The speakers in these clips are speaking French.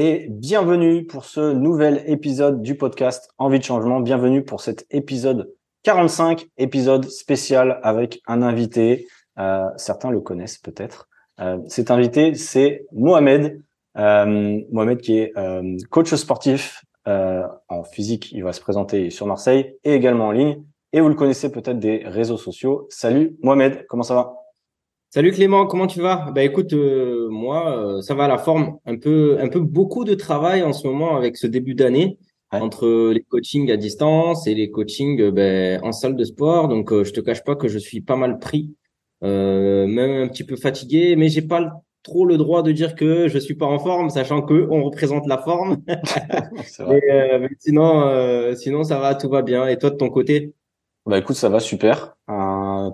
Et bienvenue pour ce nouvel épisode du podcast Envie de changement. Bienvenue pour cet épisode 45, épisode spécial avec un invité. Euh, certains le connaissent peut-être. Euh, cet invité, c'est Mohamed. Euh, Mohamed qui est euh, coach sportif euh, en physique. Il va se présenter sur Marseille et également en ligne. Et vous le connaissez peut-être des réseaux sociaux. Salut Mohamed, comment ça va? Salut Clément, comment tu vas? Bah écoute, euh, moi euh, ça va à la forme, un peu, un peu beaucoup de travail en ce moment avec ce début d'année entre les coachings à distance et les coachings euh, ben, en salle de sport. Donc je te cache pas que je suis pas mal pris, même un petit peu fatigué, mais j'ai pas trop le droit de dire que je suis pas en forme, sachant que on représente la forme. mais, sinon, sinon ça va, tout va bien. Et toi de ton côté? Bah écoute, ça va super.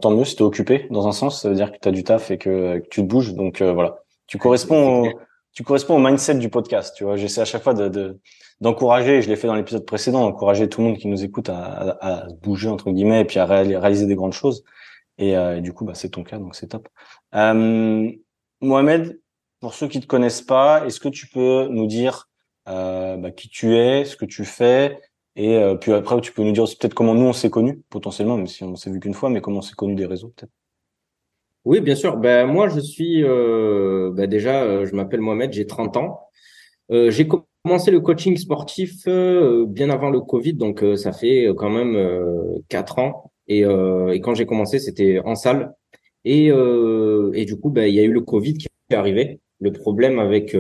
Tant mieux si t'es occupé dans un sens, ça veut dire que tu as du taf et que, tu te bouges. Donc euh, voilà, tu corresponds, au, tu corresponds au mindset du podcast. Tu vois, j'essaie à chaque fois de, d'encourager. je l'ai fait dans l'épisode précédent, d'encourager tout le monde qui nous écoute à, à, bouger entre guillemets et puis à réaliser des grandes choses. Et, euh, du coup, bah, c'est ton cas, donc c'est top. Euh, Mohamed, pour ceux qui te connaissent pas, est-ce que tu peux nous dire euh, bah, qui tu es, ce que tu fais, et euh, puis après, tu peux nous dire aussi peut-être comment nous on s'est connus, potentiellement, même si on s'est vu qu'une fois, mais comment on s'est connus des réseaux peut-être. Oui, bien sûr. Ben moi, je suis euh, ben déjà, euh, je m'appelle Mohamed, j'ai 30 ans. Euh, j'ai commencé le coaching sportif euh, bien avant le Covid, donc ça fait quand même quatre ans. Et, et quand j'ai commencé, c'était en salle. Et, et du coup, ben il y a eu le Covid qui est arrivé. Le problème avec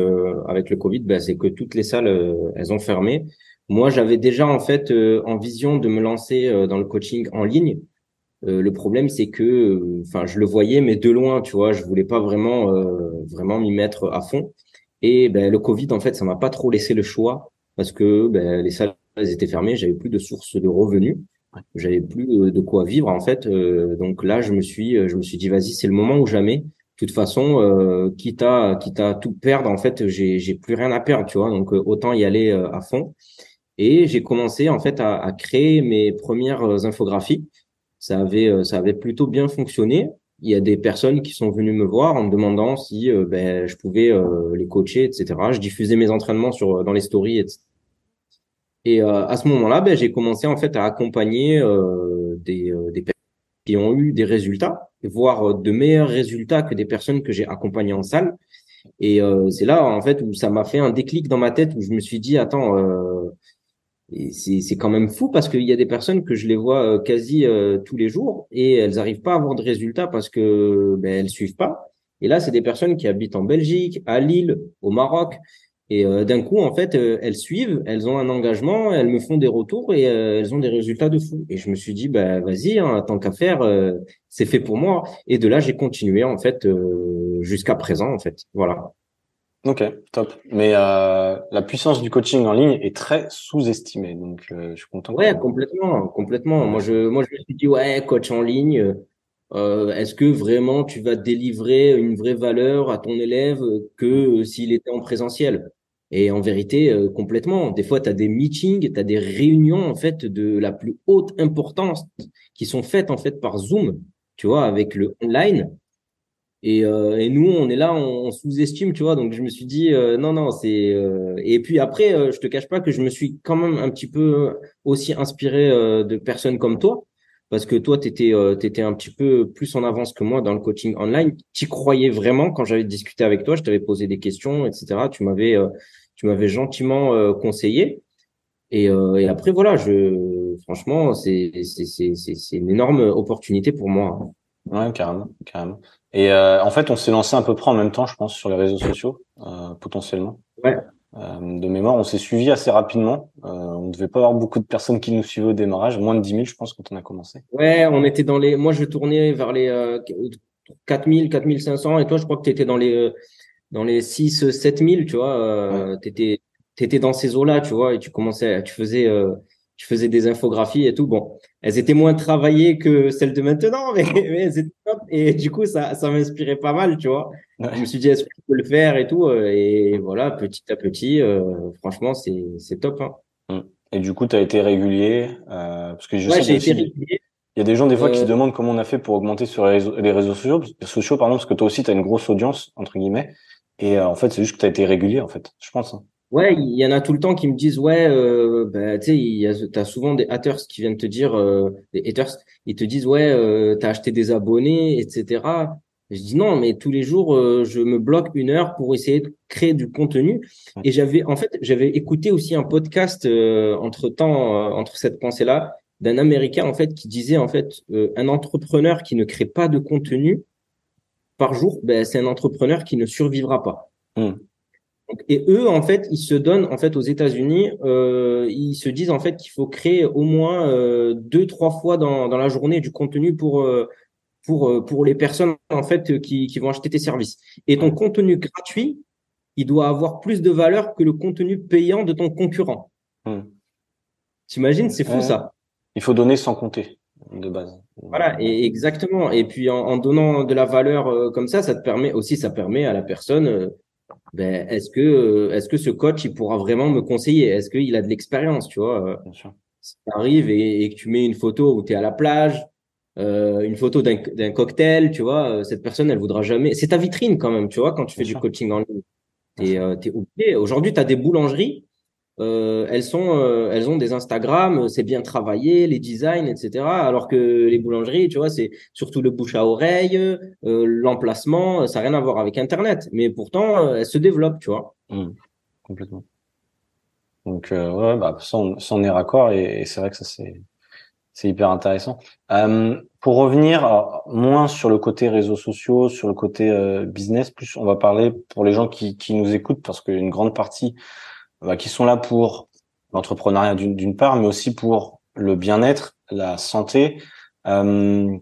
avec le Covid, ben, c'est que toutes les salles, elles ont fermé. Moi, j'avais déjà en fait euh, en vision de me lancer euh, dans le coaching en ligne. Euh, le problème, c'est que, enfin, je le voyais, mais de loin, tu vois, je voulais pas vraiment, vraiment m'y mettre à fond. Et ben, le Covid, en fait, ça m'a pas trop laissé le choix parce que ben, les salles étaient fermées, j'avais plus de sources de revenus, j'avais plus de quoi vivre en fait. donc là, je me suis, je me suis dit, vas-y, c'est le moment ou jamais. De toute façon, quitte à, quitte à tout perdre, en fait, j'ai, j'ai plus rien à perdre, tu vois. Donc autant y aller à fond. Et j'ai commencé en fait à, à, créer mes premières euh, infographies. Ça avait, euh, ça avait plutôt bien fonctionné. Il y a des personnes qui sont venues me voir en me demandant si euh, ben, je pouvais les coacher, etc. Je diffusais mes entraînements sur dans les stories, etc. Et à ce moment-là, ben, j'ai commencé en fait à accompagner des, des personnes qui ont eu des résultats, voire de meilleurs résultats que des personnes que j'ai accompagnées en salle. Et c'est là en fait où ça m'a fait un déclic dans ma tête où je me suis dit attends c'est quand même fou parce qu'il y a des personnes que je les vois euh, quasi euh, tous les jours et elles n'arrivent pas à avoir de résultats parce que ben, elles suivent pas. Et là, c'est des personnes qui habitent en Belgique, à Lille, au Maroc. Et euh, d'un coup, en fait, elles suivent, elles ont un engagement, elles me font des retours et elles ont des résultats de fou. Et je me suis dit, bah vas-y, hein, tant qu'à faire, c'est fait pour moi. Et de là, j'ai continué en fait jusqu'à présent, en fait. Voilà. Ok, top. Mais euh, la puissance du coaching en ligne est très sous-estimée, donc euh, je suis content. Ouais, complètement, complètement. Moi, je, moi, je me suis dit, ouais, coach en ligne. Euh, est-ce que vraiment tu vas délivrer une vraie valeur à ton élève que s'il était en présentiel? Et en vérité, euh, complètement. Des fois, tu as des meetings, tu as des réunions en fait de la plus haute importance qui sont faites en fait par Zoom, tu vois, avec le online. Et, euh, et, nous, on est là, on, sous-estime, tu vois. Donc, je me suis dit, euh, non, non, c'est. Euh, et puis après, euh, je te cache pas que je me suis quand même un petit peu aussi inspiré de personnes comme toi, parce que toi, tu étais, étais un petit peu plus en avance que moi dans le coaching online. Tu croyais vraiment quand j'avais discuté avec toi, je t'avais posé des questions, etc. Tu m'avais, m'avais gentiment conseillé. Et, et, après, voilà, je, franchement, c'est une énorme opportunité pour moi. Ouais, carrément, carrément. Et euh, en fait, on s'est lancé à peu près en même temps, je pense, sur les réseaux sociaux, euh, potentiellement. Ouais. Euh, de mémoire, on s'est suivi assez rapidement. Euh, on ne devait pas avoir beaucoup de personnes qui nous suivaient au démarrage, moins de 10 000, je pense, quand on a commencé. Ouais, on était dans les. Moi, je tournais vers les euh, 4 000, 4 500, et toi, je crois que tu étais dans les euh, dans les 6, 7 000, tu vois. Euh, ouais. Tu étais, dans ces eaux-là, tu vois, et tu commençais, tu faisais je faisais des infographies et tout. Bon, elles étaient moins travaillées que celles de maintenant, mais, mais elles étaient top. Et du coup, ça, ça m'inspirait pas mal, tu vois. Je me suis dit, est-ce que je peux le faire et tout. Euh, et voilà, petit à petit, euh, franchement, c'est, c'est top. Hein. Mmh. Et du coup, tu as été régulier euh, parce que je ouais, j'ai été régulier. Il y a des gens des fois qui se demandent comment on a fait pour augmenter sur les réseaux, les réseaux sociaux, sociaux pardon, parce que toi aussi tu as une grosse audience entre guillemets. Et en fait, c'est juste que tu as été régulier, en fait, je pense. Hein. Ouais, il y en a tout le temps qui me disent ouais, euh, bah, tu sais, t'as souvent des haters qui viennent te dire, euh, des haters, ils te disent ouais, euh, t'as acheté des abonnés, etc. je dis non, mais tous les jours, euh, je me bloque une heure pour essayer de créer du contenu. Et j'avais, en fait, j'avais écouté aussi un podcast euh, entre temps, entre cette pensée-là, d'un Américain en fait qui disait en fait, un entrepreneur qui ne crée pas de contenu par jour, ben, c'est un entrepreneur qui ne survivra pas. Hmm. Et eux, en fait, ils se donnent, en fait, aux États-Unis, euh, ils se disent en fait qu'il faut créer au moins euh, deux, trois fois dans, dans la journée du contenu pour euh, pour euh, pour les personnes en fait qui, qui vont acheter tes services. Et ton contenu gratuit, il doit avoir plus de valeur que le contenu payant de ton concurrent. Hmm. T'imagines, c'est fou ça. Il faut donner sans compter de base. Voilà, et exactement. Et puis en, en donnant de la valeur euh, comme ça, ça te permet aussi, ça permet à la personne ben, est-ce que euh, est-ce que ce coach il pourra vraiment me conseiller? Est-ce qu'il a de l'expérience, tu vois euh, Bien sûr. Si tu arrives et, que tu mets une photo où tu es à la plage, euh, une photo d'un cocktail, tu vois, cette personne elle voudra jamais. C'est ta vitrine quand même, tu vois, quand tu fais du coaching en ligne. T'es euh, oublié. Aujourd'hui, tu as des boulangeries euh, elles sont, euh, elles ont des Instagram, c'est bien travaillé, les designs, etc. Alors que les boulangeries, tu vois, c'est surtout le bouche à oreille, euh, l'emplacement, ça n'a rien à voir avec Internet. Mais pourtant, elles se développent, tu vois. Mmh. complètement. Donc ouais, bah ça on, est raccord et, c'est vrai que ça c'est c'est hyper intéressant. pour revenir moins sur le côté réseaux sociaux, sur le côté business, plus on va parler pour les gens qui, qui nous écoutent parce qu'une grande partie bah, qui sont là pour l'entrepreneuriat d'une part, mais aussi pour le bien-être, la santé. Euh,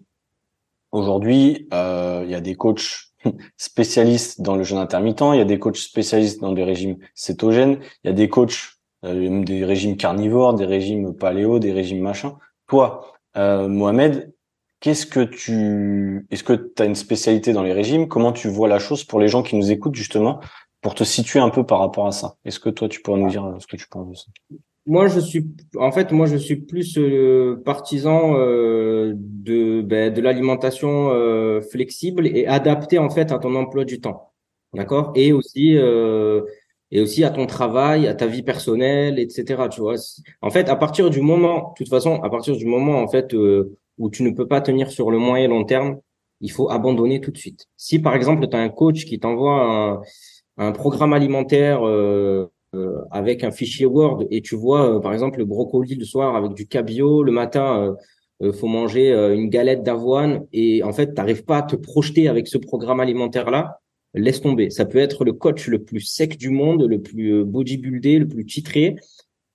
Aujourd'hui, euh, il y a des coachs spécialistes dans le jeûne intermittent, il y a des coachs spécialistes dans des régimes cétogènes, il y a des coachs euh, des régimes carnivores, des régimes paléo, des régimes machin. Toi, euh, Mohamed, qu'est-ce que tu, est-ce que tu as une spécialité dans les régimes? Comment tu vois la chose pour les gens qui nous écoutent justement pour te situer un peu par rapport à ça. Est-ce que toi, tu pourrais nous dire euh, ce que tu penses de ça? Moi, je suis, en fait, moi, je suis plus euh, partisan euh, de ben, de l'alimentation euh, flexible et adaptée en fait à ton emploi du temps, d'accord? Et aussi euh, et aussi à ton travail, à ta vie personnelle, etc. Tu vois En fait, à partir du moment, de toute façon, à partir du moment en fait où tu ne peux pas tenir sur le moyen et long terme, il faut abandonner tout de suite. Si par exemple, tu as un coach qui t'envoie un un programme alimentaire euh, euh, avec un fichier Word et tu vois euh, par exemple le brocoli le soir avec du cabillaud, le matin faut manger une galette d'avoine et en fait tu n'arrives pas à te projeter avec ce programme alimentaire là, laisse tomber. Ça peut être le coach le plus sec du monde, le plus bodybuildé, le plus titré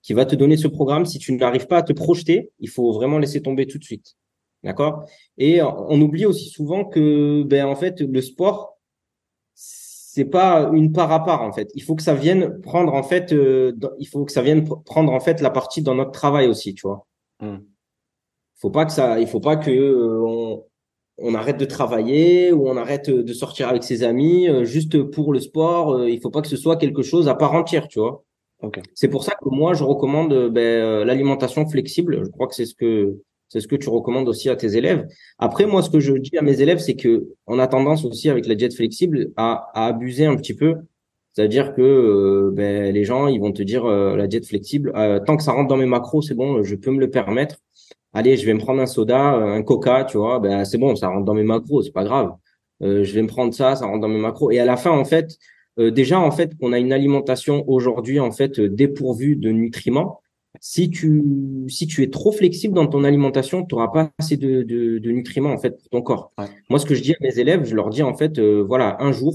qui va te donner ce programme. Si tu n'arrives pas à te projeter, il faut vraiment laisser tomber tout de suite. D'accord? Et on oublie aussi souvent que ben en fait le sport c'est pas une part à part en fait. Il faut que ça vienne prendre en fait, euh, il faut que ça vienne prendre en fait la partie dans notre travail aussi, tu vois. Hmm. Faut pas que ça, il faut pas que euh, on, on, arrête de travailler ou on arrête de sortir avec ses amis euh, juste pour le sport. il faut pas que ce soit quelque chose à part entière, tu vois. Okay. C'est pour ça que moi je recommande ben, l'alimentation flexible. Je crois que c'est ce que c'est ce que tu recommandes aussi à tes élèves. Après, moi, ce que je dis à mes élèves, c'est que on a tendance aussi avec la diète flexible à, abuser un petit peu. C'est-à-dire que euh, ben, les gens, ils vont te dire euh, la diète flexible, euh, tant que ça rentre dans mes macros, c'est bon, je peux me le permettre. Allez, je vais me prendre un soda, un coca, tu vois, ben c'est bon, ça rentre dans mes macros, c'est pas grave. je vais me prendre ça, ça rentre dans mes macros. Et à la fin, en fait, déjà, en fait, on a une alimentation aujourd'hui, en fait, dépourvue de nutriments si tu, si tu es trop flexible dans ton alimentation, tu n'auras pas assez de, de, de, nutriments en fait pour ton corps. Moi, ce que je dis à mes élèves, je leur dis en fait, euh, voilà, un jour,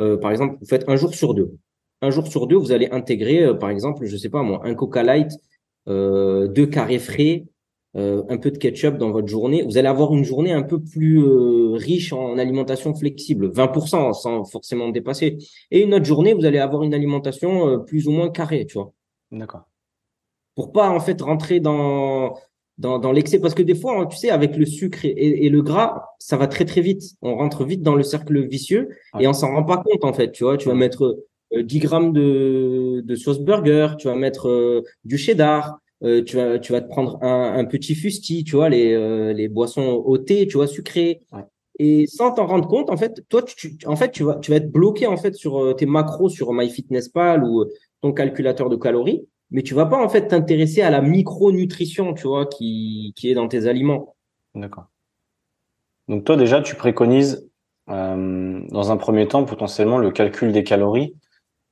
euh, par exemple, vous faites un jour sur deux. Un jour sur deux, vous allez intégrer, euh, par exemple, je sais pas moi, un Coca Light, deux carrés frais, un peu de ketchup dans votre journée. Vous allez avoir une journée un peu plus riche en alimentation flexible, 20% sans forcément dépasser. Et une autre journée, vous allez avoir une alimentation plus ou moins carrée, tu vois. D'accord pour pas en fait rentrer dans dans, dans l'excès. Parce que des fois tu sais avec le sucre et, et, le gras ça va très très vite. On rentre vite dans le cercle vicieux et on s'en rend pas compte en fait tu vois. Tu vas mettre 10 euh, grammes de, de sauce burger tu vas mettre euh, du cheddar euh, tu vas tu vas te prendre un, un petit fusti tu vois les les boissons au thé tu vois sucrées. Et sans t'en rendre compte, en fait, toi, tu, en fait, tu vas, tu vas être bloqué en fait sur tes macros sur MyFitnessPal ou ton calculateur de calories, mais tu vas pas en fait t'intéresser à la micronutrition, tu vois, qui, qui est dans tes aliments. D'accord. Donc toi déjà, tu préconises euh, dans un premier temps potentiellement le calcul des calories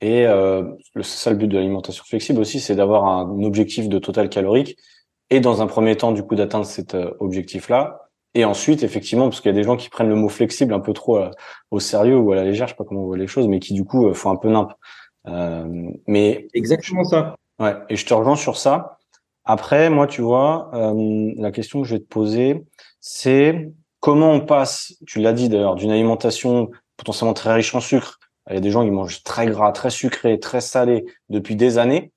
et euh, le seul but de l'alimentation flexible aussi, c'est d'avoir un objectif de total calorique et dans un premier temps du coup d'atteindre cet euh, objectif-là et ensuite, effectivement, parce qu'il y a des gens qui prennent le mot flexible un peu trop euh, au sérieux ou à la légère, je sais pas comment on voit les choses, mais qui du coup euh, font un peu nimp. Euh, mais exactement ça. Ouais, et je te rejoins sur ça. Après, moi, tu vois, euh, la question que je vais te poser, c'est comment on passe, tu l'as dit d'ailleurs, d'une alimentation potentiellement très riche en sucre. Il y a des gens qui mangent très gras, très sucré, très salé depuis des années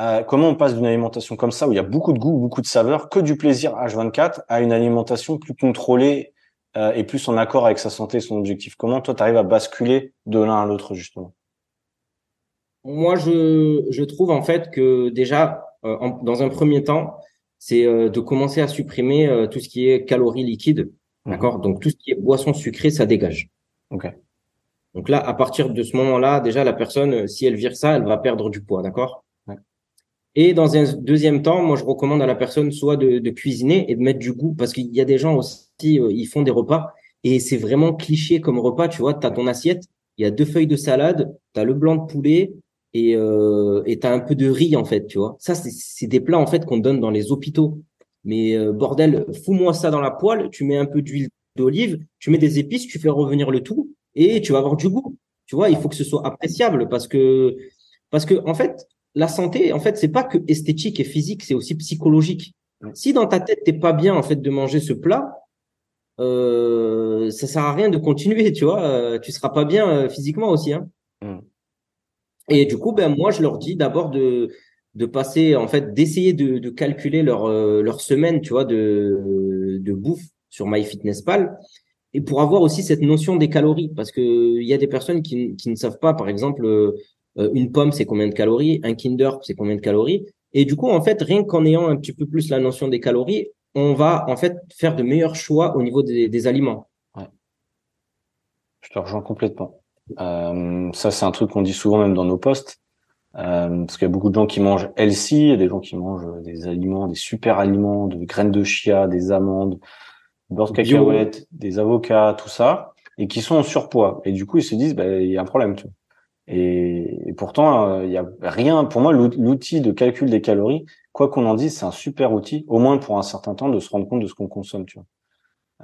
euh, comment on passe d'une alimentation comme ça où il y a beaucoup de goût, beaucoup de saveurs, que du plaisir H24 à une alimentation plus contrôlée euh, et plus en accord avec sa santé et son objectif Comment toi tu arrives à basculer de l'un à l'autre justement Moi je, je trouve en fait que déjà euh, dans un premier temps c'est de commencer à supprimer tout ce qui est calories liquides, mmh. d'accord? Donc tout ce qui est boisson sucrée ça dégage. Ok. Donc là à partir de ce moment-là déjà la personne si elle vire ça elle va perdre du poids, d'accord? Et dans un deuxième temps, moi, je recommande à la personne soit de, de cuisiner et de mettre du goût parce qu'il y a des gens aussi, euh, ils font des repas et c'est vraiment cliché comme repas. Tu vois, tu as ton assiette, il y a deux feuilles de salade, tu as le blanc de poulet et euh, tu as un peu de riz, en fait, tu vois. Ça, c'est des plats, en fait, qu'on donne dans les hôpitaux. Mais euh, bordel, fous-moi ça dans la poêle, tu mets un peu d'huile d'olive, tu mets des épices, tu fais revenir le tout et tu vas avoir du goût. Tu vois, il faut que ce soit appréciable parce que, parce que, en fait, la santé, en fait, c'est pas que esthétique et physique, c'est aussi psychologique. Si dans ta tête t'es pas bien en fait de manger ce plat, euh, ça sert à rien de continuer, tu vois. Euh, tu seras pas bien euh, physiquement aussi. Hein. Mm. Et du coup, ben moi, je leur dis d'abord de de passer, en fait, d'essayer de, de calculer leur euh, leur semaine, tu vois, de de bouffe sur MyFitnessPal et pour avoir aussi cette notion des calories, parce que il y a des personnes qui, qui ne savent pas, par exemple euh, une pomme, c'est combien de calories, un Kinder, c'est combien de calories? Et du coup, en fait, rien qu'en ayant un petit peu plus la notion des calories, on va en fait faire de meilleurs choix au niveau des, aliments. Ouais. Je te rejoins complètement. Euh, ça, c'est un truc qu'on dit souvent même dans nos posts. Euh, parce qu'il y a beaucoup de gens qui mangent healthy, il y a des gens qui mangent des aliments, des super aliments, de graines de chia, des amandes, beurre de cacahuètes, des avocats, tout ça, et qui sont en surpoids. Et du coup, ils se disent, bah, il y a un problème. Tu vois. Et, pourtant, euh, il y a rien. Pour moi, l'outil de calcul des calories, quoi qu'on en dise, c'est un super outil, au moins pour un certain temps, de se rendre compte de ce qu'on consomme. Tu vois.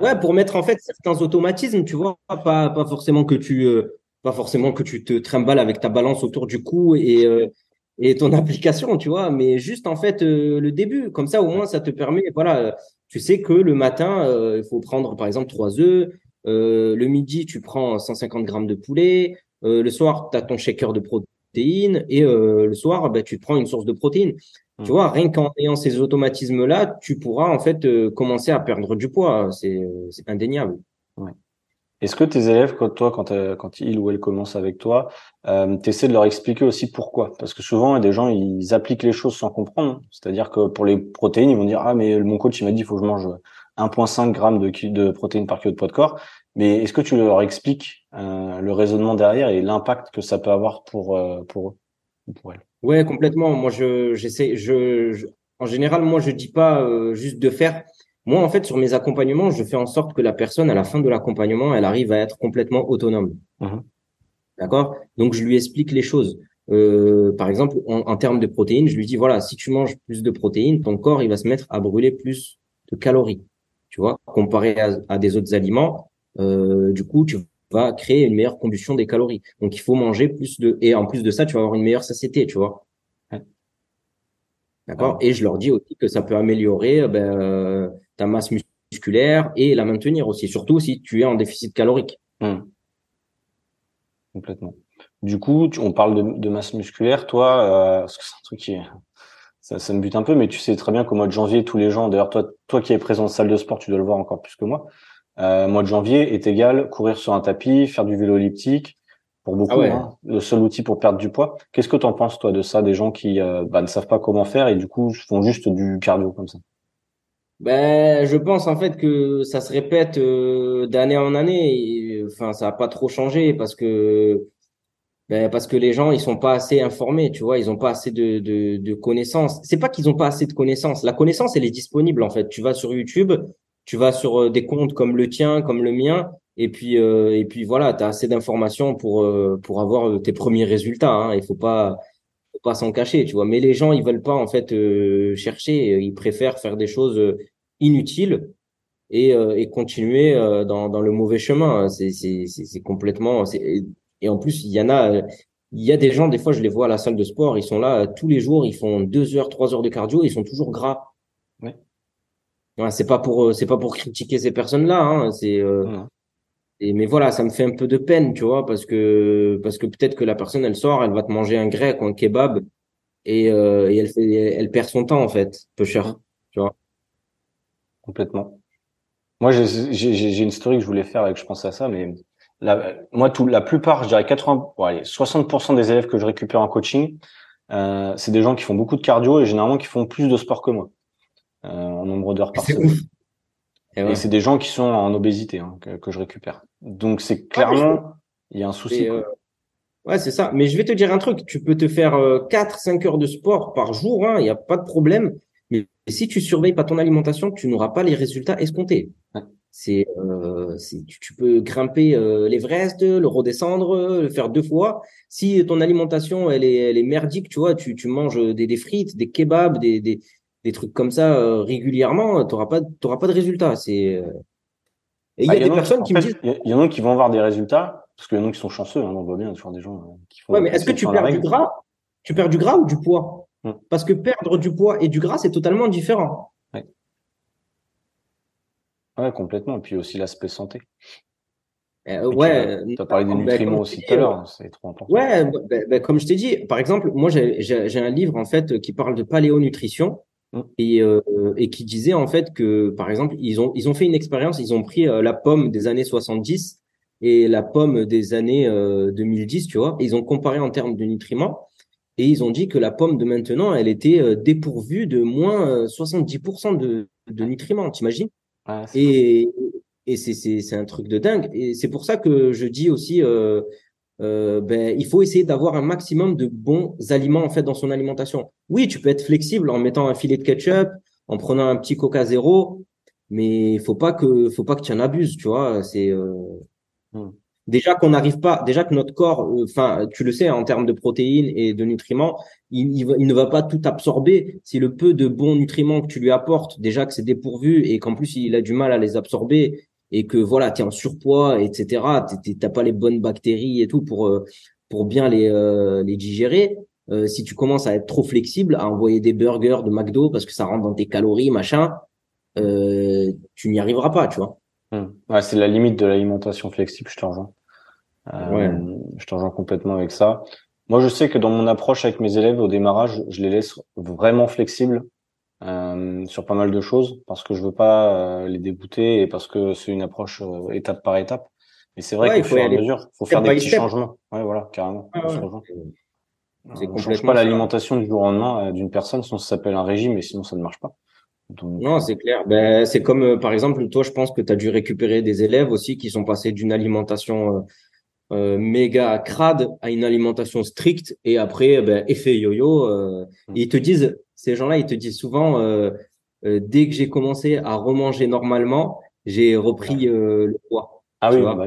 Ouais, pour mettre en fait certains automatismes, tu vois, pas pas forcément que tu euh, pas forcément que tu te trimbales avec ta balance autour du cou et euh, ton application, tu vois, mais juste en fait le début. Comme ça, au moins, ça te permet, voilà, tu sais que le matin, il faut prendre par exemple trois œufs. le midi, tu prends 150 grammes de poulet. Euh, le soir, tu as ton shaker de protéines et euh, le soir, bah, tu prends une source de protéines. Tu vois, rien qu'en ayant ces automatismes-là, tu pourras en fait euh, commencer à perdre du poids. C'est indéniable. Est-ce que tes élèves, toi, quand, quand ils ou elles commencent avec toi, euh, tu essaies de leur expliquer aussi pourquoi? Parce que souvent, il y a des gens, ils appliquent les choses sans comprendre. C'est-à-dire que pour les protéines, ils vont dire ah mais mon coach il m'a dit il faut que je mange 1,5 g de, de protéines par kilo de poids de corps. Mais est-ce que tu leur expliques euh, le raisonnement derrière et l'impact que ça peut avoir pour euh, pour eux ou pour elles? Ouais, complètement. Moi, je j'essaie. Je, en général, moi, je dis pas euh, juste de faire. Moi, en fait, sur mes accompagnements, je fais en sorte que la personne, à la fin de l'accompagnement, elle arrive à être complètement autonome. Mmh D'accord? Donc, je lui explique les choses. Euh, par exemple, en, termes de protéines, je lui dis voilà, si tu manges plus de protéines, ton corps il va se mettre à brûler plus de calories. Tu vois, comparé à des autres aliments, euh, du coup, tu vas créer une meilleure combustion des calories. Donc, il faut manger plus de, et en plus de ça, tu vas avoir une meilleure satiété, tu vois? D'accord? Et je leur dis aussi que ça peut améliorer, euh, ben, ta masse musculaire et la maintenir aussi, surtout si tu es en déficit calorique. Hum. Complètement. Du coup, on parle de, masse musculaire, toi, euh, parce que c'est un truc qui ça, ça, me bute un peu, mais tu sais très bien qu'au mois de janvier, tous les gens, d'ailleurs toi, toi qui es présent en salle de sport, tu dois le voir encore plus que moi, euh, mois de janvier est égal courir sur un tapis, faire du vélo elliptique. Pour beaucoup, ah hein, le seul outil pour perdre du poids. Qu'est-ce que tu en penses toi de ça, des gens qui euh, bah, ne savent pas comment faire et du coup font juste du cardio comme ça? Ben, je pense en fait que ça se répète euh, d'année en année. enfin, ça n'a pas trop changé parce que ben, parce que les gens ils sont pas assez informés, tu vois, ils ont pas assez de de, de connaissances. C'est pas qu'ils ont pas assez de connaissances. La connaissance elle est disponible en fait. Tu vas sur YouTube, tu vas sur euh, des comptes comme le tien, comme le mien, et puis euh, et puis voilà, tu as assez d'informations pour euh, pour avoir tes premiers résultats. Hein. Il faut pas pas s'en cacher, tu vois. Mais les gens, ils veulent pas en fait chercher. Ils préfèrent faire des choses inutiles et, et continuer dans dans le mauvais chemin. C'est c'est c'est complètement. Et en plus, il y en a. Il y a des gens, des fois, je les vois à la salle de sport, ils sont là tous les jours, ils font deux heures, trois heures de cardio, ils sont toujours gras. Ouais, c'est pas pour c'est pas pour critiquer ces personnes-là, hein, c'est et, mais voilà, ça me fait un peu de peine, tu vois, parce que parce que peut-être que la personne elle sort, elle va te manger un grec ou un kebab et, euh, et elle fait elle perd son temps en fait, peu cher, tu vois. Complètement. Moi, j'ai une story que je voulais faire avec je pense à ça, mais la, moi, tout, la plupart, je dirais 80, bon, allez, 60% des élèves que je récupère en coaching, euh, c'est des gens qui font beaucoup de cardio et généralement qui font plus de sport que moi euh, en nombre d'heures par semaine. Et, c'est des gens qui sont en obésité hein, que, je récupère. Donc c'est ah, clairement, il y a un souci. Euh, ouais, c'est ça. Mais je vais te dire un truc. Tu peux te faire euh, 4-5 heures de sport par jour. Hein, il n'y a pas de problème. Mais si tu surveilles pas ton alimentation, tu n'auras pas les résultats escomptés. C'est, euh, tu, tu, peux grimper euh, l'Everest, le redescendre, le faire deux fois. Si ton alimentation elle est, elle est merdique, tu vois, tu, tu manges des, des frites, des kebabs, des, des, des trucs comme ça euh, régulièrement, tu n'auras pas, t'auras pas de résultats. C'est euh, et il y a, ah, des personnes qui me disent. Il y en a qui vont avoir des résultats, parce qu'il y en a qui sont chanceux, hein, on voit bien, toujours des gens euh, qui font. Ouais, mais est-ce que tu perds du gras? Tu perds du gras ou du poids? Hmm. Parce que perdre du poids et du gras, c'est totalement différent. Ouais. ouais, complètement. Et puis aussi l'aspect santé. ouais. Tu as, parlé des ben, nutriments aussi tout à l'heure, c'est trop important. Ouais, ben, comme je t'ai dit, par exemple, moi j'ai un livre en fait qui parle de paléonutrition. Et, euh, et qui disait en fait que, par exemple, ils ont, ils ont fait une expérience, ils ont pris euh, la pomme des années 70 et la pomme des années 2010, euh, tu vois, ils ont comparé en termes de nutriments et ils ont dit que la pomme de maintenant, elle était dépourvue de moins 70% de, de nutriments, t'imagines? Et, et c'est un truc de dingue. Et c'est pour ça que je dis aussi, euh, ben, il faut essayer d'avoir un maximum de bons aliments en fait dans son alimentation. Oui, tu peux être flexible en mettant un filet de ketchup, en prenant un petit Coca zéro, mais il faut pas que faut pas que tu en abuses, tu vois. C'est euh... Hmm. déjà qu'on n'arrive pas, déjà que notre corps, euh, enfin, tu le sais, en termes de protéines et de nutriments, il, il, ne va pas tout absorber. Si le peu de bons nutriments que tu lui apportes, déjà que c'est dépourvu et qu'en plus il a du mal à les absorber et que voilà, tu es en surpoids, etc., t'as pas les bonnes bactéries et tout pour euh, pour bien les euh, les digérer. Euh, si tu commences à être trop flexible, à envoyer des burgers de McDo parce que ça rentre dans tes calories, machin, euh, tu n'y arriveras pas, tu vois. Hmm. Ouais, c'est la limite de l'alimentation flexible, je te rejoins. ouais. Je te rejoins complètement avec ça. Moi, je sais que dans mon approche avec mes élèves au démarrage, je les laisse vraiment flexibles euh, sur pas mal de choses parce que je veux pas euh, les dégoûter et parce que c'est une approche euh, étape par étape. Mais c'est vrai qu'il faut à mesure, faut faire des petits changements. Ouais, voilà, carrément. Ah, on ne change pas l'alimentation du jour au lendemain d'une personne, sinon ça s'appelle un régime et sinon ça ne marche pas. non, c'est clair. Ben, c'est comme, par exemple, toi, je pense que tu as dû récupérer des élèves aussi qui sont passés d'une alimentation euh, méga crade à une alimentation stricte et après, ben, effet yo-yo. Euh, mm. Ils te disent, ces gens-là, ils te disent souvent, euh, euh, dès que j'ai commencé à remanger normalement, j'ai repris euh, le poids. Ah oui, bah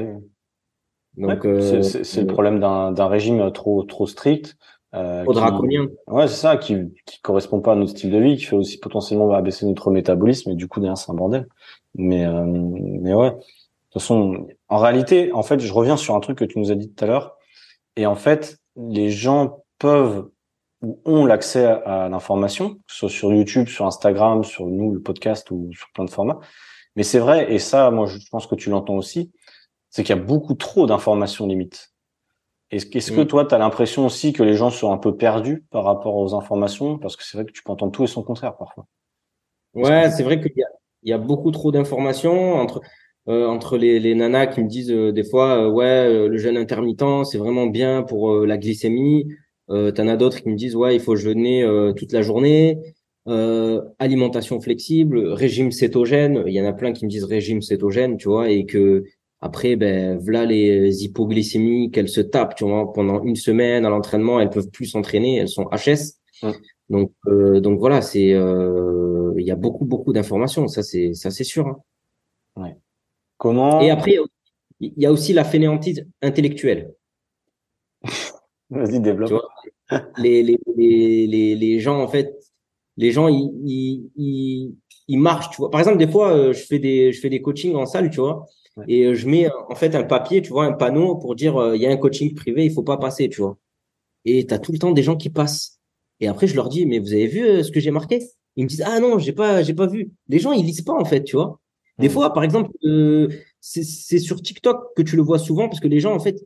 Donc, c'est le problème d'un régime trop trop strict. Euh, trop draconien. Ouais, c'est ça, qui qui correspond pas à notre style de vie, qui fait aussi potentiellement abaisser notre métabolisme, et du coup derrière c'est un bordel. Mais mais ouais. De toute façon, en réalité, en fait, je reviens sur un truc que tu nous as dit tout à l'heure. Et en fait, les gens peuvent ou ont l'accès à, l'information, que ce soit sur YouTube, sur Instagram, sur nous, le podcast ou sur plein de formats. Mais c'est vrai, et ça, moi, je pense que tu l'entends aussi, c'est qu'il y a beaucoup trop d'informations limites. Est-ce est que mm. toi, tu as l'impression aussi que les gens sont un peu perdus par rapport aux informations? Parce que c'est vrai que tu peux entendre tout et son contraire parfois. Ouais, c'est vrai qu'il y a, il y a beaucoup trop d'informations entre euh, entre les, les nanas qui me disent euh, des fois euh, ouais le jeûne intermittent c'est vraiment bien pour la glycémie euh, T'en as d'autres qui me disent ouais, il faut jeûner euh, toute la journée. euh, alimentation flexible, régime cétogène. Il y en a plein qui me disent régime cétogène, tu vois, et que après, ben, voilà les hypoglycémies qu'elles se tapent, tu vois, pendant une semaine à l'entraînement, elles peuvent plus s'entraîner, elles sont HS. Donc, euh, donc voilà, c'est, euh, il y a beaucoup, beaucoup d'informations. Ça, c'est, ça, c'est sûr. Hein. Ouais. Comment Et après, il y a aussi la fainéantise intellectuelle. Vas-y, développe. les, les, les, les, gens, en fait, les gens, ils, ils, ils, marchent, tu vois. Par exemple, des fois, euh, je fais des, je fais des coachings en salle, tu vois, et euh, je mets en fait un papier, tu vois, un panneau pour dire euh, il y a un coaching privé, il faut pas passer, tu vois. Et tu as tout le temps des gens qui passent. Et après, je leur dis, mais vous avez vu ce que j'ai marqué? Ils me disent, ah non, j'ai pas, j'ai pas vu. Les gens, ils lisent pas en fait, tu vois. Des fois, par exemple, c'est sur TikTok que tu le vois souvent parce que les gens, en fait,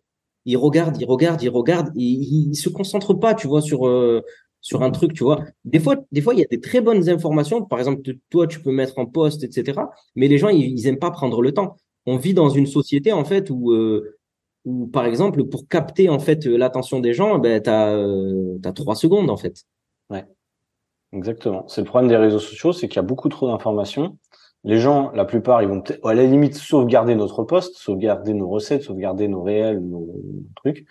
ils regardent, ils regardent, ils regardent, ils, ils se concentrent pas, tu vois, sur euh, sur un truc, tu vois. Des fois, des fois, il y a des très bonnes informations. Par exemple, toi, tu peux mettre en poste, etc. Mais les gens, ils, ils aiment pas prendre le temps. On vit dans une société en fait où euh, où par exemple, pour capter en fait l'attention des gens, ben t'as euh, as trois secondes en fait. Ouais, exactement. C'est le problème des réseaux sociaux, c'est qu'il y a beaucoup trop d'informations les gens, la plupart, ils vont à la limite sauvegarder notre poste, sauvegarder nos recettes, sauvegarder nos réels, nos, trucs,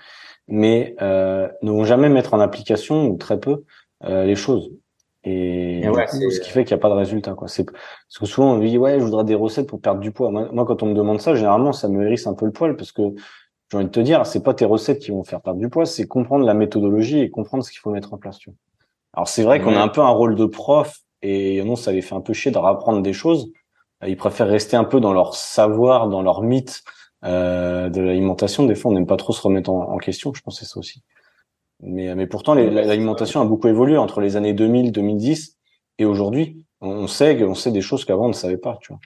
mais euh, ne vont jamais mettre en application ou très peu euh, les choses. Et, ce qui fait qu'il n'y a pas de résultat. Quoi. C'est parce que souvent on dit ouais, je voudrais des recettes pour perdre du poids. Moi, quand on me demande ça, généralement, ça me hérisse un peu le poil parce que j'ai envie de te dire, c'est pas tes recettes qui vont faire perdre du poids, c'est comprendre la méthodologie et comprendre ce qu'il faut mettre en place. Tu vois. Alors c'est vrai qu'on a un peu un rôle de prof et non, ça les fait un peu chier de rapprendre des choses ils préfèrent rester un peu dans leur savoir, dans leur mythe euh, de l'alimentation. Des fois, on n'aime pas trop se remettre en, question. Je pense que c'est ça aussi. Mais, mais pourtant, l'alimentation a beaucoup évolué entre les années 2000, 2010 et aujourd'hui. On sait, on sait des choses qu'avant on ne savait pas. Tu vois.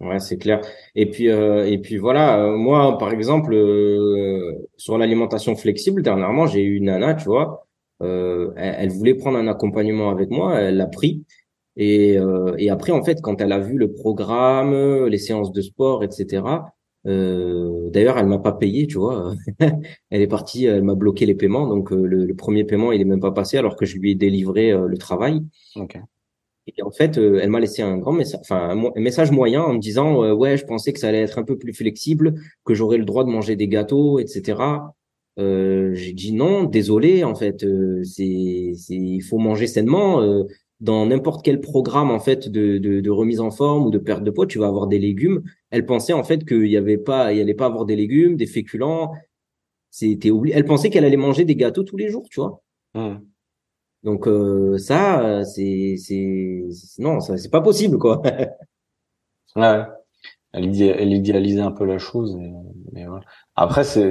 Ouais, c'est clair. Et puis, euh, et puis voilà, euh, moi, par exemple, euh, sur l'alimentation flexible, dernièrement, j'ai eu une nana, tu vois, elle, elle, voulait prendre un accompagnement avec moi, elle l'a pris. Et, euh, et après, en fait, quand elle a vu le programme, les séances de sport, etc. Euh, D'ailleurs, elle m'a pas payé, tu vois. elle est partie, elle m'a bloqué les paiements, donc euh, le, premier paiement, il est même pas passé alors que je lui ai délivré euh, le travail. Okay. Et en fait, euh, elle m'a laissé un grand message, enfin un, message moyen en me disant ouais, je pensais que ça allait être un peu plus flexible, que j'aurais le droit de manger des gâteaux, etc. J'ai dit non, désolé, en fait, c'est, il faut manger sainement dans n'importe quel programme en fait de, de, de, remise en forme ou de perte de poids, tu vas avoir des légumes. Elle pensait en fait qu'il y avait pas, il allait pas avoir des légumes, des féculents. C'était oublié. Elle pensait qu'elle allait manger des gâteaux tous les jours, tu vois. Mmh. Donc euh, ça, c'est c'est non, ça c'est pas possible quoi. ouais. Elle, elle idéalisait un peu la chose, mais voilà. Après c'est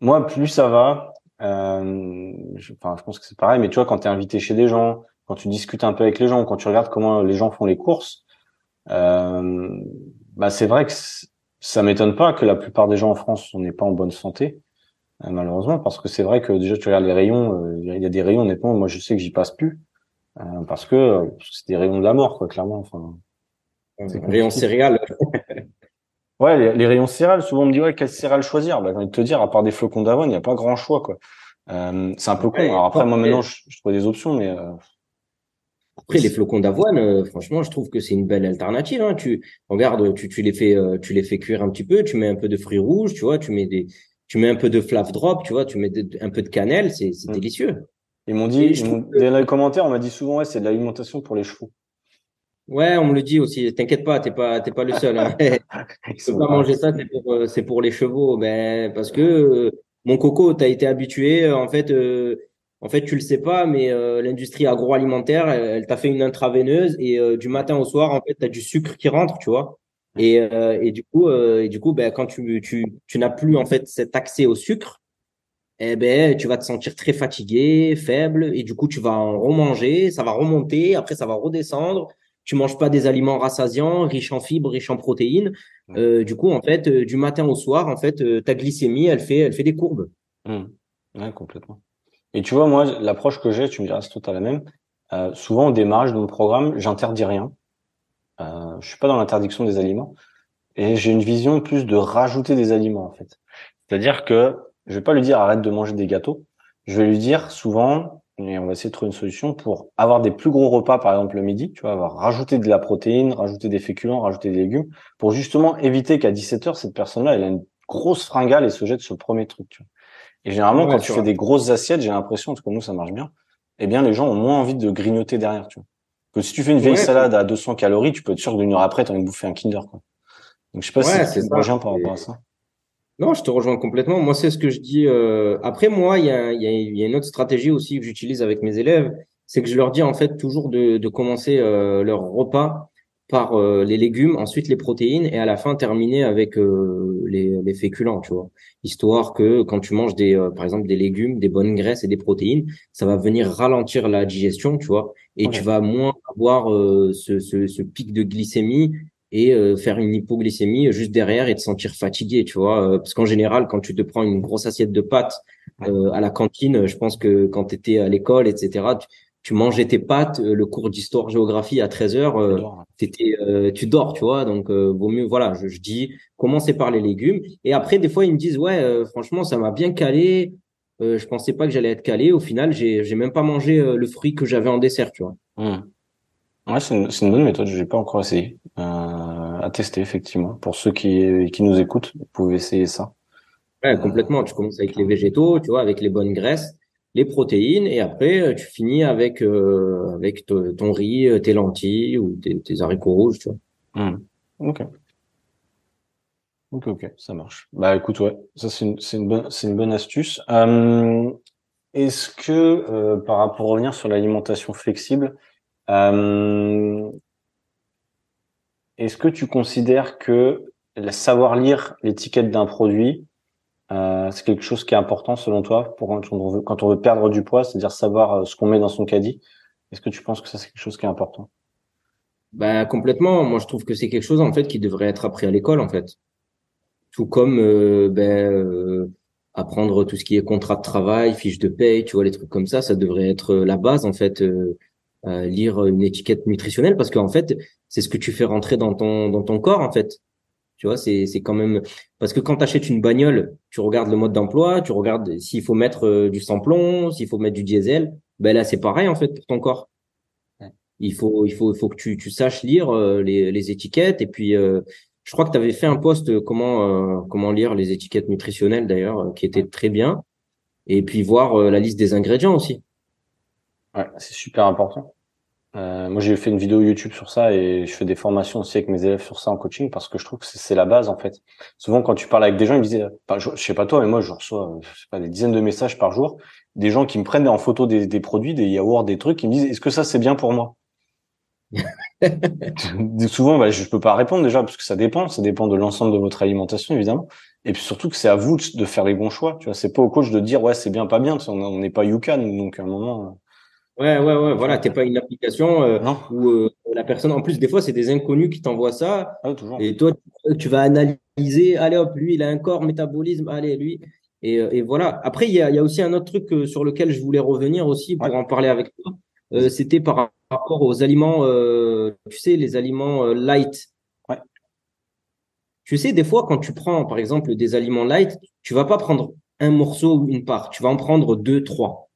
moi plus ça va. Euh, je, enfin, je pense que c'est pareil, mais tu vois quand tu es invité chez des gens, quand tu discutes un peu avec les gens, quand tu regardes comment les gens font les courses, euh, bah c'est vrai que ça m'étonne pas que la plupart des gens en France n'est pas en bonne santé, euh, malheureusement, parce que c'est vrai que déjà tu regardes les rayons, euh, il y a des rayons honnêtement, moi je sais que j'y passe plus euh, parce que c'est des rayons de la mort, quoi, clairement. Enfin, rayons céréales. ouais, les, rayons céréales. Souvent on me dit ouais quelle céréale choisir? Bah, j'ai envie de te dire, à part des flocons d'avoine, il n'y a pas grand choix, quoi. c'est un peu con. Alors après, moi maintenant, je, je trouve des options, mais après, les flocons d'avoine, euh, franchement, je trouve que c'est une belle alternative. Hein. Tu regardes, tu, tu les fais, euh, tu les fais cuire un petit peu. Tu mets un peu de fruits rouges, tu vois. Tu mets des, tu mets un peu de flav drop, tu vois. Tu mets un peu de cannelle, c'est mm. délicieux. Ils m'ont dit, dans les commentaires, on m'a dit souvent, ouais, c'est de l'alimentation pour les chevaux. Ouais, on me le dit aussi. T'inquiète pas, t'es pas, t'es pas le seul. Hein. tu peux pas manger ça, c'est pour, euh, c'est pour les chevaux. Ben, parce que mon coco, t'as été habitué, en fait. En fait, tu le sais pas, mais euh, l'industrie agroalimentaire, elle, t'a fait une intraveineuse et euh, du matin au soir, en fait, tu as du sucre qui rentre, tu vois. Et, euh, et du coup, et du coup, ben, quand tu, tu, tu n'as plus en fait cet accès au sucre, eh ben, tu vas te sentir très fatigué, faible, et du coup, tu vas en remanger, ça va remonter, après, ça va redescendre. Tu manges pas des aliments rassasiants, riches en fibres, riches en protéines. du coup, en fait, du matin au soir, en fait, ta glycémie, elle fait, elle fait des courbes. Mmh. Ouais, complètement. Et tu vois, moi, l'approche que j'ai, tu me diras si toi la même. Euh, souvent au démarrage de mon programme, j'interdis rien. Euh, je suis pas dans l'interdiction des aliments et j'ai une vision plus de rajouter des aliments en fait. C'est-à-dire que je vais pas lui dire arrête de manger des gâteaux. Je vais lui dire souvent et on va essayer de trouver une solution pour avoir des plus gros repas, par exemple le midi, tu vois, avoir rajouté de la protéine, rajouter des féculents, rajouter des légumes, pour justement éviter qu'à 17 heures, cette personne-là, elle a une grosse fringale et se jette sur premier truc. Et généralement, quand tu fais des grosses assiettes, j'ai l'impression, parce que nous, ça marche bien, eh bien, les gens ont moins envie de grignoter derrière, tu vois. Que si tu fais une vieille salade à 200 calories, tu peux être sûr que d'une heure après, tu as envie de bouffer un Kinder, quoi. Donc, je sais pas si c'est rejoint par rapport à ça. Non, je te rejoins complètement. Moi, c'est ce que je dis. Euh... Après, moi, il y a, y, a, y a, une autre stratégie aussi que j'utilise avec mes élèves, c'est que je leur dis en fait toujours de, de commencer euh, leur repas par euh, les légumes, ensuite les protéines et à la fin terminer avec euh, les, les, féculents, tu vois. Histoire que quand tu manges des, euh, par exemple, des légumes, des bonnes graisses et des protéines, ça va venir ralentir la digestion, tu vois, et tu vas moins avoir ce, ce, ce, pic de glycémie et faire une hypoglycémie juste derrière et te sentir fatigué, tu vois. parce qu'en général, quand tu te prends une grosse assiette de pâtes à la cantine, je pense que quand tu étais à l'école, etc., tu mangeais tes pâtes, euh, le cours d'histoire-géographie à 13 heures, euh, euh, tu dors, tu vois. Donc, vaut mieux, voilà, je, je, dis, commencez par les légumes. Et après, des fois, ils me disent, ouais, franchement, ça m'a bien calé. je pensais pas que j'allais être calé. Au final, j'ai, j'ai même pas mangé le fruit que j'avais en dessert, tu vois. Mmh. Ouais, c'est une, une, bonne méthode. Je n'ai pas encore essayé à tester, effectivement. Pour ceux qui, qui nous écoutent, vous pouvez essayer ça. Ouais, complètement. Tu commences avec les végétaux, tu vois, avec les bonnes graisses les protéines et après euh, tu finis avec euh, avec ton riz, euh, tes lentilles ou tes, haricots rouges, tu vois. Mmh. Ok. Ok, ok, ça marche. Bah écoute, ouais, ça c'est une, une bonne, c'est une bonne astuce. Euh, est-ce que euh, par rapport revenir sur l'alimentation flexible, est-ce que tu considères que savoir lire l'étiquette d'un produit euh, c'est quelque chose qui est important selon toi pour quand on veut, perdre du poids, c'est-à-dire savoir euh, ce qu'on met dans son caddie. Est-ce que tu penses que ça c'est quelque chose qui est important? Bah complètement. Moi je trouve que c'est quelque chose en fait qui devrait être appris à l'école en fait. Tout comme euh, ben, apprendre tout ce qui est contrat de travail, fiche de paye, tu vois les trucs comme ça, ça devrait être la base en fait. lire une étiquette nutritionnelle parce qu'en fait c'est ce que tu fais rentrer dans ton dans ton corps en fait tu vois, c'est c'est quand même parce que quand tu achètes une bagnole, tu regardes le mode d'emploi, tu regardes s'il faut mettre euh, du sans-plomb, s'il faut mettre du diesel. Ben là, c'est pareil en fait pour ton corps. Il faut il faut il faut que tu tu saches lire euh, les les étiquettes et puis euh, je crois que tu avais fait un post comment comment lire les étiquettes nutritionnelles d'ailleurs qui était très bien et puis voir la liste des ingrédients aussi. Ouais, c'est super important. Euh, moi, j'ai fait une vidéo YouTube sur ça et je fais des formations aussi avec mes élèves sur ça en coaching parce que je trouve que c'est la base en fait. Souvent, quand tu parles avec des gens, ils me disent, je, sais pas toi, mais moi, je reçois, je sais pas, des dizaines de messages par jour, des gens qui me prennent en photo des, des produits, des yaourts, des trucs, qui me disent, est-ce que ça c'est bien pour moi? Souvent, bah, je peux pas répondre déjà parce que ça dépend, ça dépend de l'ensemble de votre alimentation évidemment, et puis surtout que c'est à vous de faire les bons choix. Tu vois, c'est pas au coach de dire ouais c'est bien, pas bien. On n'est pas Yuka, donc à un moment Ouais, ouais, ouais, voilà, t'es pas une application euh, où euh, la personne, en plus, des fois, c'est des inconnus qui t'envoient ça. Ah, et toi, tu vas analyser, allez hop, lui, il a un corps, métabolisme, allez, lui. Et, euh, et voilà. Après, il y a, y a, aussi un autre truc euh, sur lequel je voulais revenir aussi pour en parler avec toi. Euh, C'était par rapport aux aliments, tu sais, les aliments light. Ouais. Tu sais, des fois, quand tu prends, par exemple, des aliments light, tu vas pas prendre un morceau ou une part, tu vas en prendre deux, trois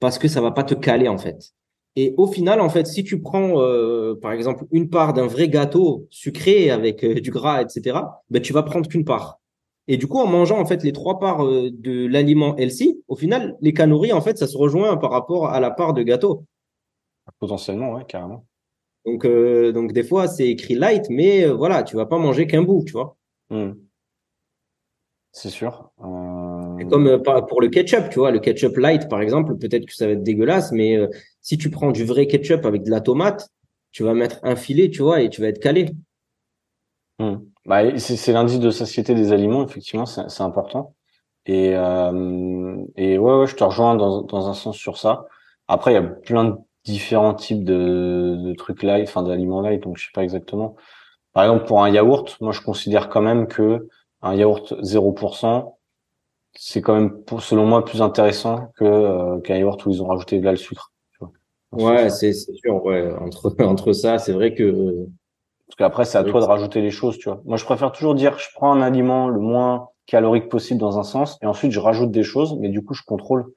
parce que ça va pas te caler en fait. Et au final, en fait, si tu prends euh, par exemple une part d'un vrai gâteau sucré avec euh, du gras, etc., ben tu vas prendre qu'une part. Et du coup, en mangeant en fait les trois parts euh, de l'aliment healthy, au final, les calories en fait, ça se rejoint par rapport à la part de gâteau. Potentiellement, ouais, carrément. Donc, donc des fois, c'est écrit light, mais voilà, tu vas pas manger qu'un bout, tu vois. Hmm. C'est sûr. Euh... Comme euh, pour le ketchup, tu vois, le ketchup light, par exemple, peut-être que ça va être dégueulasse, mais euh, si tu prends du vrai ketchup avec de la tomate, tu vas mettre un filet, tu vois, et tu vas être calé. Hmm. Bah, c'est l'indice de satiété des aliments, effectivement, c'est important. Et, euh, et ouais, ouais, je te rejoins dans, dans un sens sur ça. Après, il y a plein de différents types de, de trucs light, enfin d'aliments light, donc je sais pas exactement. Par exemple, pour un yaourt, moi je considère quand même que un yaourt 0%, c'est quand même, selon moi, plus intéressant que euh, où ils ont rajouté de là le sucre. Tu vois, ouais, c'est sûr. Ouais, entre entre ça, c'est vrai que. Parce qu'après, c'est à toi de rajouter les choses, tu vois. Moi, je préfère toujours dire, je prends un aliment le moins calorique possible dans un sens, et ensuite je rajoute des choses, mais du coup, je contrôle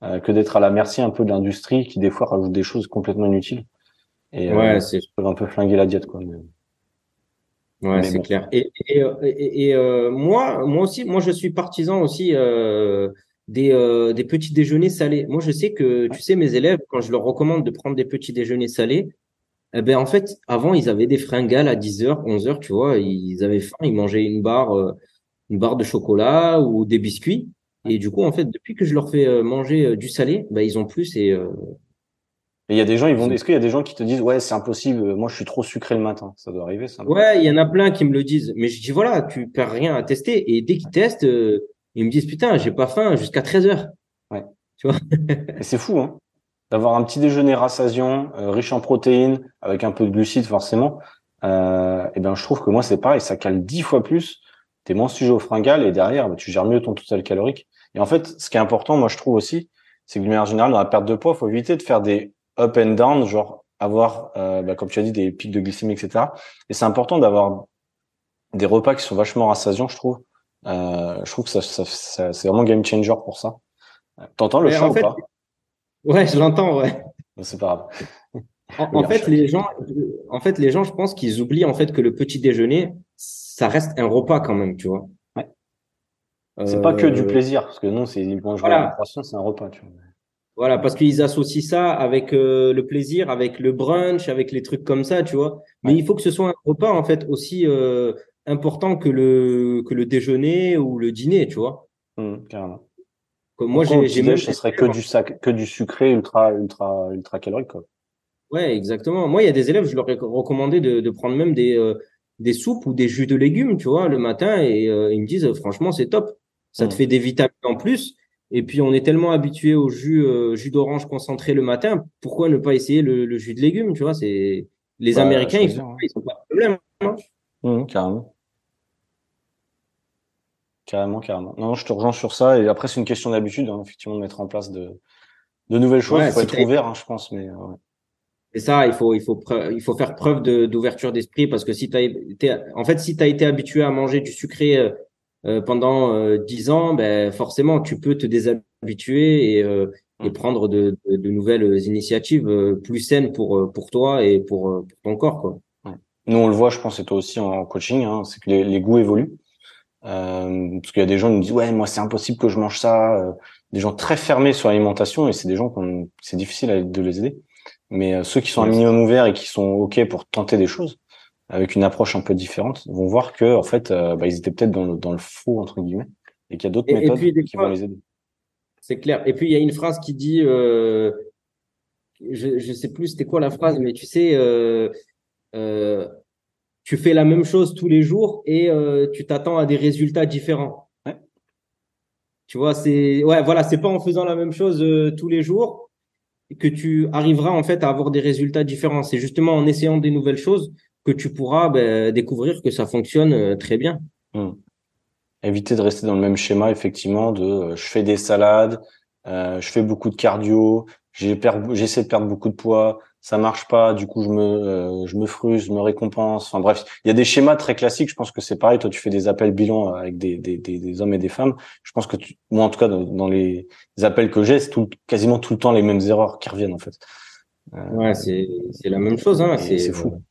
que d'être à la merci un peu de l'industrie qui des fois rajoute des choses complètement inutiles. Et ouais, c'est un peu flinguer la diète quoi. Ouais, c'est clair. Et, et, et, moi, moi aussi, moi je suis partisan aussi des, des petits déjeuners salés. Moi, je sais que, tu sais, mes élèves, quand je leur recommande de prendre des petits déjeuners salés, eh ben, en fait, avant, ils avaient des fringales à 10h, 11h, tu vois, ils avaient faim, ils mangeaient une barre, euh, une barre de chocolat ou des biscuits. Et du coup, en fait, depuis que je leur fais euh, manger euh, du salé, ben, ils ont plus et, il y a des gens, ils vont. Est-ce qu'il y a des gens qui te disent, ouais, c'est impossible. Moi, je suis trop sucré le matin. Ça doit arriver, ça. Ouais, il y en a plein qui me le disent. Mais je dis, voilà, tu perds rien à tester. Et dès qu'ils testent, ils me disent, putain, j'ai pas faim jusqu'à 13 h Ouais. Tu vois? et c'est fou, hein d'avoir un petit déjeuner rassasiant, euh, riche en protéines, avec un peu de glucides forcément, euh, et ben je trouve que moi c'est pareil, ça cale dix fois plus. T'es moins sujet au fringal et derrière bah, tu gères mieux ton total calorique. Et en fait, ce qui est important, moi je trouve aussi, c'est que de manière générale dans la perte de poids, faut éviter de faire des up and down, genre avoir, euh, bah, comme tu as dit, des pics de glycémie, etc. Et c'est important d'avoir des repas qui sont vachement rassasiants, je trouve. Euh, je trouve que ça, ça, c'est vraiment game changer pour ça. T'entends le chant ou pas? Ouais, je l'entends, ouais. C'est pas grave. En, fait, les gens, en fait, les gens, je pense qu'ils oublient en fait que le petit déjeuner, ça reste un repas quand même, tu vois. Ouais. C'est pas que du euh, plaisir, parce que non, c'est ils voilà. c'est un repas, tu vois. Voilà, parce qu'ils associent ça avec euh, le plaisir, avec le brunch, avec les trucs comme ça, tu vois. Mais il faut que ce soit un repas en fait aussi euh, important que le que le déjeuner ou le dîner, tu vois. Mmh, carrément moi, j'ai même. Ce serait que du sac, que du sucré ultra, ultra, ultra calorique, quoi. Ouais, exactement. Moi, il y a des élèves, je leur ai recommandé de, de prendre même des, euh, des soupes ou des jus de légumes, tu vois, le matin, et euh, ils me disent, franchement, c'est top. Ça te mmh. fait des vitamines en plus. Et puis, on est tellement habitué au jus, euh, jus d'orange concentré le matin. Pourquoi ne pas essayer le, le jus de légumes, tu vois? C'est les bah, Américains, ils, sont, ils ont pas de problème. Hein mmh, carrément. Carrément, carrément. Non, je te rejoins sur ça. Et après, c'est une question d'habitude, hein, effectivement, de mettre en place de, de nouvelles choses. il faut être ouvert, hein, je pense. Mais ouais. C'est ça, il faut, il faut, il faut faire preuve d'ouverture d'esprit parce que si tu été, en fait, si tu as été habitué à manger du sucré euh, euh pendant dix ans, ben forcément, tu peux te déshabituer et, euh, et mm. prendre de, de, de, nouvelles initiatives euh, plus saines pour pour toi et pour, pour ton corps, quoi. Nous, on le voit, je pense, et toi aussi en coaching, hein, c'est que les, les goûts évoluent. Euh, parce qu'il y a des gens qui nous disent ouais moi c'est impossible que je mange ça euh, des gens très fermés sur l'alimentation et c'est des gens qu'on c'est difficile de les aider mais euh, ceux qui sont un minimum ouverts et qui sont ok pour tenter des choses avec une approche un peu différente vont voir que en fait bah, ils étaient peut-être dans le dans le faux entre guillemets et qu'il y a d'autres méthodes qui vont les aider c'est clair et puis il y a une phrase qui dit je je sais plus c'était quoi la phrase mais tu sais euh, tu fais la même chose tous les jours et euh, tu t'attends à des résultats différents. Tu vois, c'est ouais, voilà, c'est pas en faisant la même chose euh, tous les jours que tu arriveras en fait à avoir des résultats différents. C'est justement en essayant des nouvelles choses que tu pourras ben, découvrir que ça fonctionne euh, très bien. Hmm. Éviter de rester dans le même schéma, effectivement, de je fais des salades, je fais beaucoup de cardio, j'essaie de perdre beaucoup de poids, ça marche pas, du coup je me euh, je me fruse, je me récompense. Enfin bref, il y a des schémas très classiques. Je pense que c'est pareil. Toi, tu fais des appels bilan avec des des, des, des hommes et des femmes. Je pense que tu, moi en tout cas dans, les appels que j'ai, c'est tout, quasiment tout le temps les mêmes erreurs qui reviennent en fait. Euh, ouais, c'est c'est la même chose. Hein. C'est fou.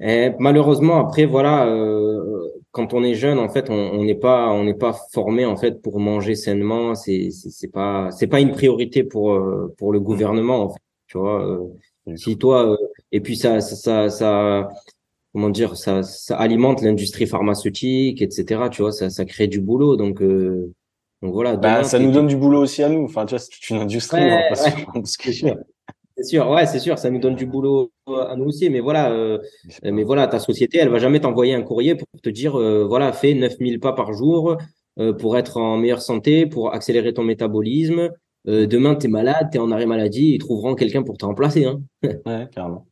Et malheureusement, après voilà, euh, quand on est jeune, en fait, on n'est pas on n'est pas formé en fait pour manger sainement. C'est c'est pas c'est pas une priorité pour euh, pour le gouvernement. En fait tu vois. Euh, si toi, euh, et puis ça, ça, ça, comment dire, ça, ça alimente l'industrie pharmaceutique, etc. Tu vois, ça, ça crée du boulot. Donc, euh, donc voilà. Bah, ça nous donne du boulot aussi à nous. Enfin, tu vois, c'est une industrie. Ouais, ouais. C'est sûr, ouais, c'est sûr, ça nous donne du boulot à nous aussi. Mais voilà, euh, mais voilà, ta société, elle va jamais t'envoyer un courrier pour te dire, euh, voilà, fais 9000 pas par jour euh, pour être en meilleure santé, pour accélérer ton métabolisme, demain, tu es malade, tu es en arrêt maladie, ils trouveront quelqu'un pour te remplacer. Hein. ouais, carrément.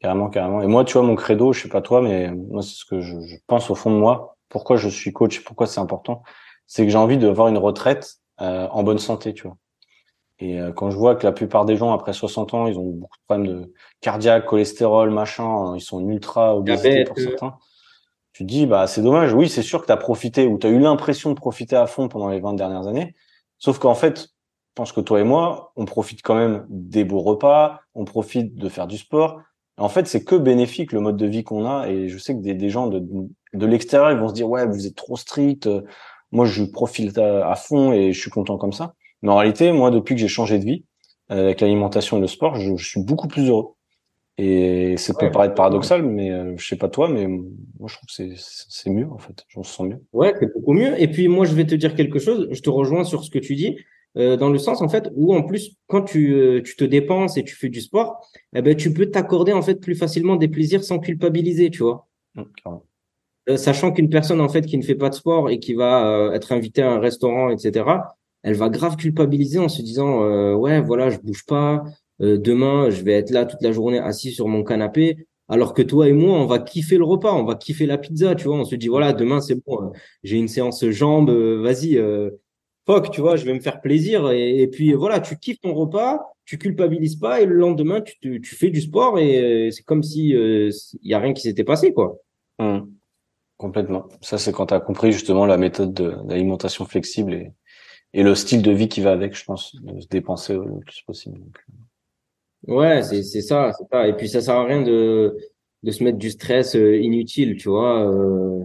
Carrément, carrément. Et moi, tu vois, mon credo, je sais pas toi, mais moi, c'est ce que je, je, pense au fond de moi. Pourquoi je suis coach, pourquoi c'est important, c'est que j'ai envie d'avoir une retraite en bonne santé, tu vois. Et euh, quand je vois que la plupart des gens, après 60 ans, ils ont beaucoup de problèmes de cardiaque, cholestérol, machin, ils sont ultra obésité pour certains, tu te dis, bah, c'est dommage. Oui, c'est sûr que tu as profité ou tu as eu l'impression de profiter à fond pendant les 20 dernières années. Sauf qu'en fait, pense que toi et moi, on profite quand même des beaux repas, on profite de faire du sport. En fait, c'est que bénéfique le mode de vie qu'on a. Et je sais que des, des gens de, de l'extérieur, ils vont se dire ouais, vous êtes trop strict. Moi, je profite à, fond et je suis content comme ça. Mais en réalité, moi, depuis que j'ai changé de vie euh, avec l'alimentation et le sport, je, je, suis beaucoup plus heureux. Et ça peut paraître paradoxal, mais euh, je sais pas toi, mais moi je trouve que c'est mieux en fait. Je me sens mieux. Ouais, c'est beaucoup mieux. Et puis moi, je vais te dire quelque chose. Je te rejoins sur ce que tu dis. Euh, dans le sens en fait où en plus quand tu, euh, tu te dépenses et tu fais du sport, eh ben tu peux t'accorder en fait plus facilement des plaisirs sans culpabiliser, tu vois. Mmh, euh, sachant qu'une personne en fait qui ne fait pas de sport et qui va être invitée à un restaurant, etc., elle va grave culpabiliser en se disant ouais voilà je bouge pas, demain je vais être là toute la journée assis sur mon canapé. Alors que toi et moi, on va kiffer le repas, on va kiffer la pizza, tu vois. On se dit voilà, demain c'est bon, j'ai une séance jambes, vas-y, fuck, tu vois, je vais me faire plaisir. Et, puis voilà, tu kiffes ton repas, tu culpabilises pas, et le lendemain, tu, tu fais du sport et euh, c'est comme si il euh, y a rien qui s'était passé, quoi. Mmh. Complètement. Ça, c'est quand tu as compris justement la méthode d'alimentation flexible et le style de vie qui va avec, je pense, de se dépenser le plus possible. Euh. Ouais, c'est c'est ça, c'est ça. Et puis ça sert à rien de de se mettre du stress inutile, tu vois. Euh,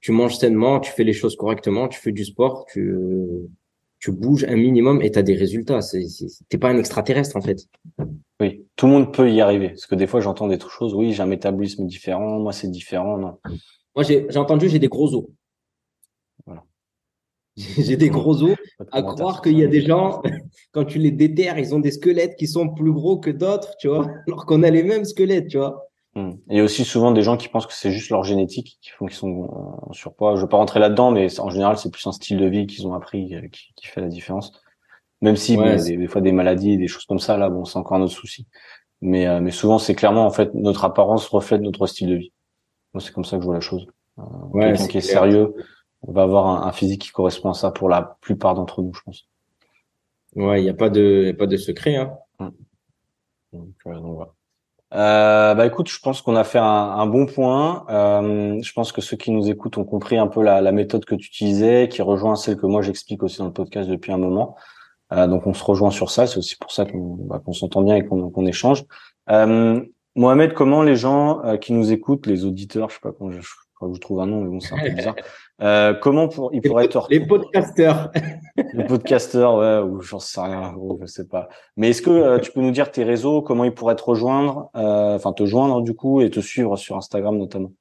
tu manges sainement, tu fais les choses correctement, tu fais du sport, tu, tu bouges un minimum et tu as des résultats. T'es pas un extraterrestre en fait. Oui, tout le monde peut y arriver. Parce que des fois, j'entends des choses. Oui, j'ai un métabolisme différent. Moi, c'est différent. Non. Moi, j'ai entendu, j'ai des gros os. J'ai des gros os. À croire qu'il y a des gens, quand tu les déterres, ils ont des squelettes qui sont plus gros que d'autres, tu vois, alors qu'on a les mêmes squelettes, tu vois. Il y a aussi souvent des gens qui pensent que c'est juste leur génétique qui font qu'ils sont en surpoids. Je veux pas rentrer là-dedans, mais en général, c'est plus un style de vie qu'ils ont appris euh, qui, qui, fait la différence. Même si bon, des, des, fois des maladies et des choses comme ça, là, bon, c'est encore notre souci. Mais, euh, mais souvent, c'est clairement en fait notre apparence reflète notre style de vie. Moi, c'est comme ça que je vois la chose. Euh, Quelqu'un qui est sérieux, on va avoir un, un, physique qui correspond à ça pour la plupart d'entre nous, je pense. Ouais, il n'y a pas de, y a pas de secret. Hein. Hmm. Donc, euh, donc voilà. Euh, bah écoute, je pense qu'on a fait un, un bon point. Euh, je pense que ceux qui nous écoutent ont compris un peu la, la, méthode que tu utilisais, qui rejoint celle que moi j'explique aussi dans le podcast depuis un moment. Euh, donc on se rejoint sur ça. C'est aussi pour ça qu'on bah, s'entend bien et qu'on échange. Euh, Mohamed, comment les gens euh, qui nous écoutent, les auditeurs, je sais pas comment je, je, je trouve un nom, mais bon c'est un peu bizarre. Euh, comment pour, il pourrait être les podcasteurs. Les podcasteurs ouais ou j'en sais rien gros, je sais pas. Mais est-ce que euh, tu peux nous dire tes réseaux comment ils pourraient te rejoindre euh, enfin te joindre du coup et te suivre sur Instagram notamment?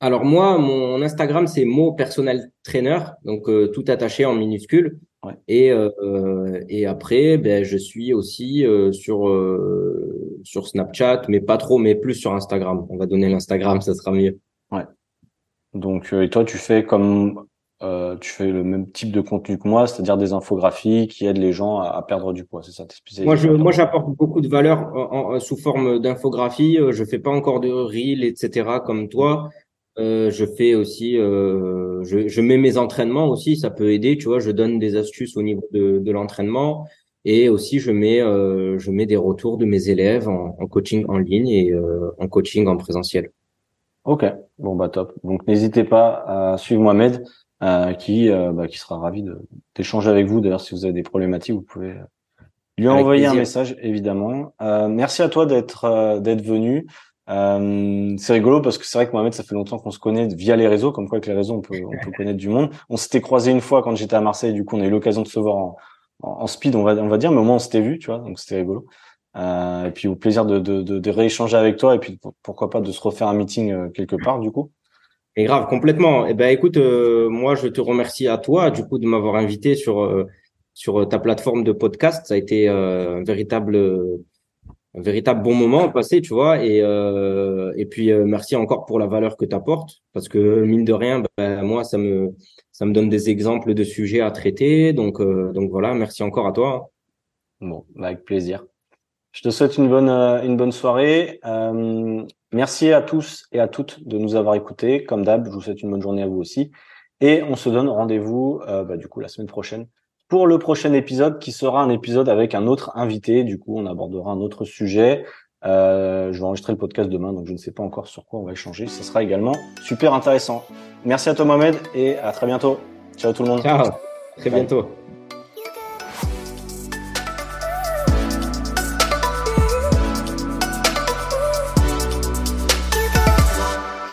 Alors moi mon Instagram c'est mo personnel trainer donc euh, tout attaché en minuscule. Ouais. et et après ben je suis aussi sur sur Snapchat mais pas trop mais plus sur Instagram. On va donner l'Instagram ça sera mieux donc, euh, et toi, tu fais comme euh, tu fais le même type de contenu que moi, c'est-à-dire des infographies qui aident les gens à, perdre du poids, c'est ça Moi, je, moi, j'apporte beaucoup de valeur en, sous forme d'infographie. Euh, je fais pas encore de reels, etc. comme toi. Euh, je fais aussi, euh, je, je, mets mes entraînements aussi, ça peut aider. Tu vois, je donne des astuces au niveau de, de l'entraînement et aussi je mets, euh, je mets des retours de mes élèves en, en coaching en ligne et en coaching en présentiel. Ok, bon bah top. Donc n'hésitez pas à suivre Mohamed, euh, qui euh, bah, qui sera ravi d'échanger avec vous. D'ailleurs, si vous avez des problématiques, vous pouvez euh, lui envoyer un message évidemment. Euh, merci à toi d'être euh, d'être venu. c'est rigolo parce que c'est vrai que Mohamed, ça fait longtemps qu'on se connaît via les réseaux, comme quoi avec les réseaux on peut on peut connaître du monde. On s'était croisé une fois quand j'étais à Marseille, du coup on a eu l'occasion de se voir en, en, speed, on va on va dire, mais au moins on s'était vu, tu vois, donc c'était rigolo. Euh, et puis au plaisir de, de, de, de, rééchanger avec toi et puis pourquoi pas de se refaire un meeting euh, quelque part du coup. Et grave, complètement. Eh ben écoute, euh, moi je te remercie à toi du coup de m'avoir invité sur sur ta plateforme de podcast. Ça a été un véritable un véritable bon moment passé, tu vois. Et et puis merci encore pour la valeur que tu apportes parce que mine de rien, ben, moi ça me ça me donne des exemples de sujets à traiter. Donc donc voilà, merci encore à toi. Bon, avec plaisir. Je te souhaite une bonne, euh, une bonne soirée. Euh, merci à tous et à toutes de nous avoir écoutés. Comme d'hab, je vous souhaite une bonne journée à vous aussi. Et on se donne rendez-vous euh, bah, du coup la semaine prochaine pour le prochain épisode qui sera un épisode avec un autre invité. Du coup, on abordera un autre sujet. Euh, je vais enregistrer le podcast demain, donc je ne sais pas encore sur quoi on va échanger. Ce sera également super intéressant. Merci à toi Mohamed et à très bientôt. Ciao tout le monde. Ciao. Très bientôt.